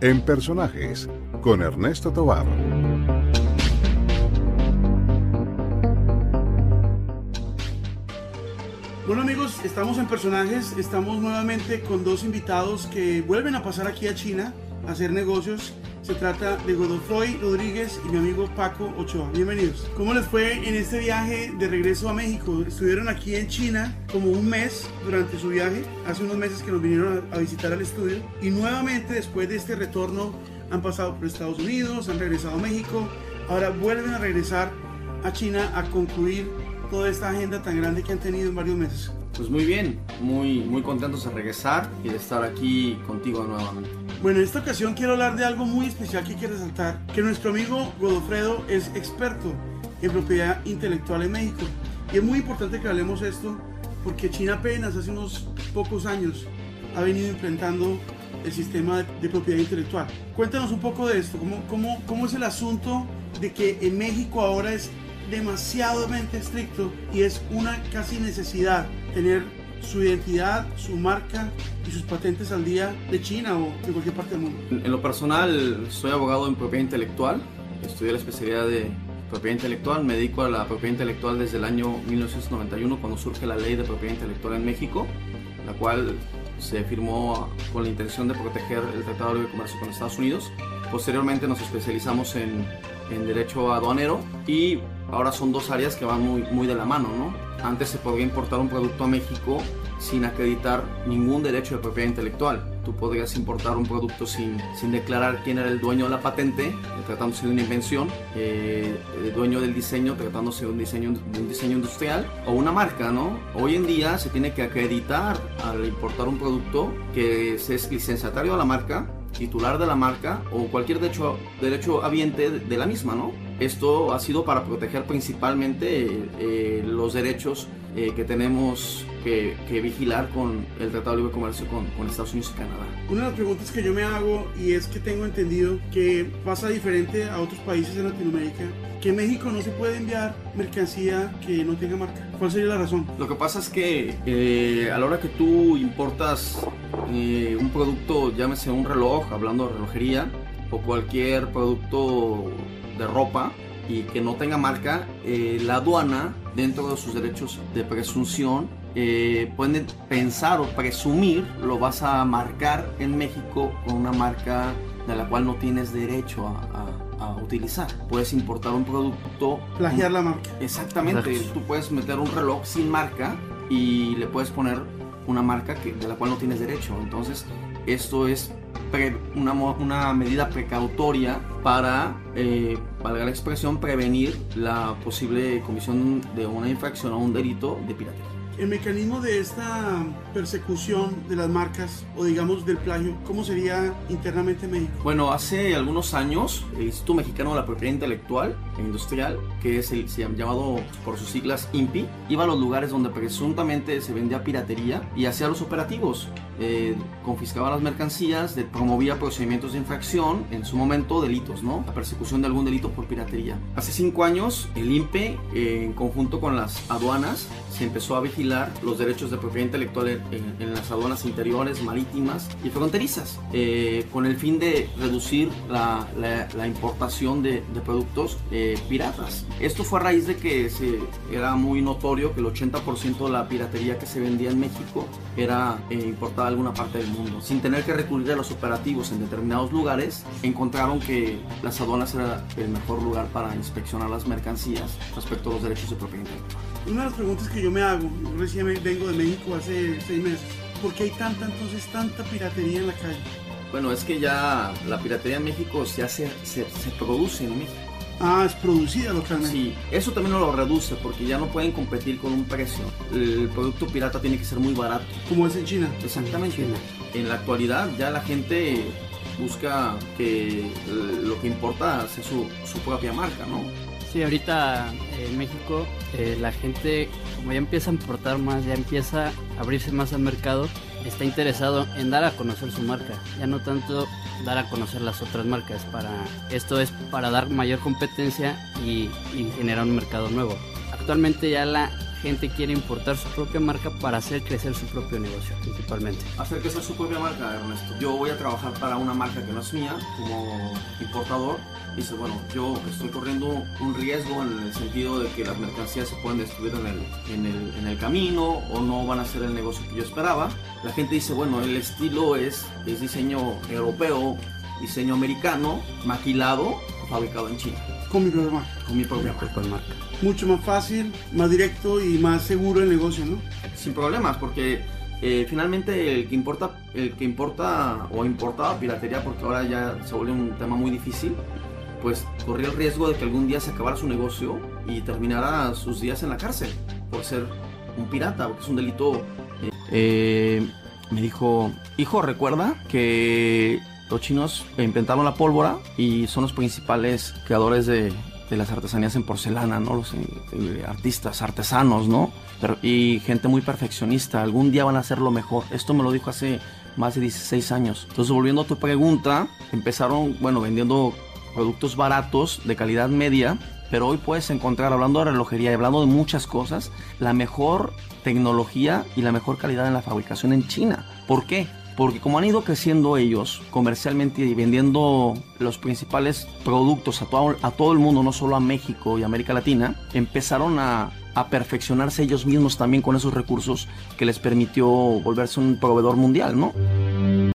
En Personajes, con Ernesto Tobar. Bueno amigos, estamos en Personajes, estamos nuevamente con dos invitados que vuelven a pasar aquí a China hacer negocios. Se trata de Godofroy Rodríguez y mi amigo Paco Ochoa. Bienvenidos. ¿Cómo les fue en este viaje de regreso a México? Estuvieron aquí en China como un mes durante su viaje, hace unos meses que nos vinieron a, visitar al estudio y nuevamente después de este retorno han pasado por Estados Unidos, han regresado a México, ahora vuelven a regresar a China a concluir toda esta agenda tan grande que han tenido en varios meses. Pues muy bien, muy, muy contentos de regresar y de estar aquí contigo nuevamente. Bueno, en esta ocasión quiero hablar de algo muy especial que quiero resaltar, que nuestro amigo Godofredo es experto en propiedad intelectual en México. Y es muy importante que hablemos esto porque China apenas hace unos pocos años ha venido implementando el sistema de, propiedad intelectual. Cuéntanos un poco de esto, ¿cómo, cómo, cómo es el asunto de que en México ahora es demasiadamente estricto y es una casi necesidad tener su identidad, su marca y sus patentes al día de China o de cualquier parte del mundo. En lo personal, soy abogado en propiedad intelectual, estudié la especialidad de propiedad intelectual, me dedico a la propiedad intelectual desde el año 1991 cuando surge la ley de propiedad intelectual en México, la cual se firmó con la intención de proteger el Tratado de Libre Comercio con Estados Unidos. Posteriormente nos especializamos en, en derecho aduanero y ahora son dos áreas que van muy, muy de la mano, ¿no? Antes se podía importar un producto a México sin acreditar ningún derecho de propiedad intelectual. Tú podrías importar un producto sin, sin declarar quién era el dueño de la patente, tratándose de una invención, eh, el dueño del diseño, tratándose de un diseño, un diseño industrial o una marca, ¿no? Hoy en día se tiene que acreditar al importar un producto que es licenciatario de la marca, titular de la marca o cualquier derecho, derecho habiente de la misma, ¿no? Esto ha sido para proteger principalmente eh, los derechos eh, que tenemos que, que, vigilar con el Tratado de Libre Comercio con, con, Estados Unidos y Canadá. Una de las preguntas que yo me hago y es que tengo entendido que pasa diferente a otros países en Latinoamérica, que México no se puede enviar mercancía que no tenga marca. ¿Cuál sería la razón? Lo que pasa es que eh, a la hora que tú importas eh, un producto, llámese un reloj, hablando de relojería, o cualquier producto de ropa y que no tenga marca, eh, la aduana, dentro de sus derechos de presunción, eh, pueden pensar o presumir lo vas a marcar en México con una marca de la cual no tienes derecho a, a, a utilizar. Puedes importar un producto. Plagiar la marca. Exactamente. Exacto. Tú puedes meter un reloj sin marca y le puedes poner una marca que, de la cual no tienes derecho. Entonces, esto es una, medida precautoria para, eh, valga la expresión, prevenir la posible comisión de una infracción o un delito de piratería. El mecanismo de esta persecución de las marcas o digamos del plagio, ¿cómo sería internamente en México? Bueno, hace algunos años el Instituto Mexicano de la Propiedad Intelectual e Industrial, que es el se llamado por sus siglas INPI, iba a los lugares donde presuntamente se vendía piratería y hacía los operativos. Eh, confiscaba las mercancías, de, promovía procedimientos de infracción, en su momento delitos, ¿no? La persecución de algún delito por piratería. Hace cinco años el INPE, eh, en conjunto con las aduanas, se empezó a vigilar los derechos de propiedad intelectual en, en, en las aduanas interiores, marítimas y fronterizas, eh, con el fin de reducir la, la, la importación de, de productos eh, piratas. Esto fue a raíz de que se, era muy notorio que el 80% de la piratería que se vendía en México era eh, importada de alguna parte del mundo. Sin tener que recurrir a los operativos en determinados lugares, encontraron que las aduanas era el mejor lugar para inspeccionar las mercancías respecto a los derechos de propiedad intelectual. Una de las preguntas que yo me hago, recién vengo de México hace seis meses, ¿por qué hay tanta entonces tanta piratería en la calle? Bueno, es que ya la piratería en México se hace, se, se produce en México. Ah, es producida localmente. Sí, eso también lo reduce porque ya no pueden competir con un precio. El producto pirata tiene que ser muy barato. Como es en China. Exactamente. China. En la actualidad ya la gente busca que lo que importa sea su, su propia marca, ¿no? Sí, ahorita en México eh, la gente, como ya empieza a importar más, ya empieza a abrirse más al mercado, está interesado en dar a conocer su marca, ya no tanto dar a conocer las otras marcas. Para esto es para dar mayor competencia y, y generar un mercado nuevo. actualmente ya la gente quiere importar su propia marca para hacer crecer su propio negocio, principalmente. Hacer crecer su propia marca, Ernesto. Yo voy a trabajar para una marca que no es mía, como importador. Dice, bueno, yo estoy corriendo un riesgo en el sentido de que las mercancías se pueden destruir en el, en el, en el camino o no van a ser el negocio que yo esperaba. La gente dice, bueno, el estilo es, es diseño europeo, diseño americano, maquilado, fabricado en China. Con mi propia marca. Con mi propia marca. Mucho más fácil, más directo y más seguro el negocio, ¿no? sin problemas porque eh, finalmente el que importa el que importa o importaba piratería porque ahora ya se vuelve un tema muy difícil pues corría el riesgo de que algún día se acabara su negocio y terminara sus días en la cárcel por ser un pirata porque es un delito eh, eh, me dijo hijo recuerda que los chinos inventaron la pólvora y son los principales creadores de, de las artesanías en porcelana, ¿no? Los eh, artistas, artesanos, ¿no? Pero, y gente muy perfeccionista. Algún día van a hacerlo mejor. Esto me lo dijo hace más de 16 años. Entonces, volviendo a tu pregunta, empezaron, bueno, vendiendo productos baratos, de calidad media, pero hoy puedes encontrar, hablando de relojería y hablando de muchas cosas, la mejor tecnología y la mejor calidad en la fabricación en China. ¿Por qué? Porque como han ido creciendo ellos comercialmente y vendiendo los principales productos a todo, el mundo, no solo a México y América Latina, empezaron a perfeccionarse ellos mismos también con esos recursos que les permitió volverse un proveedor mundial, ¿no?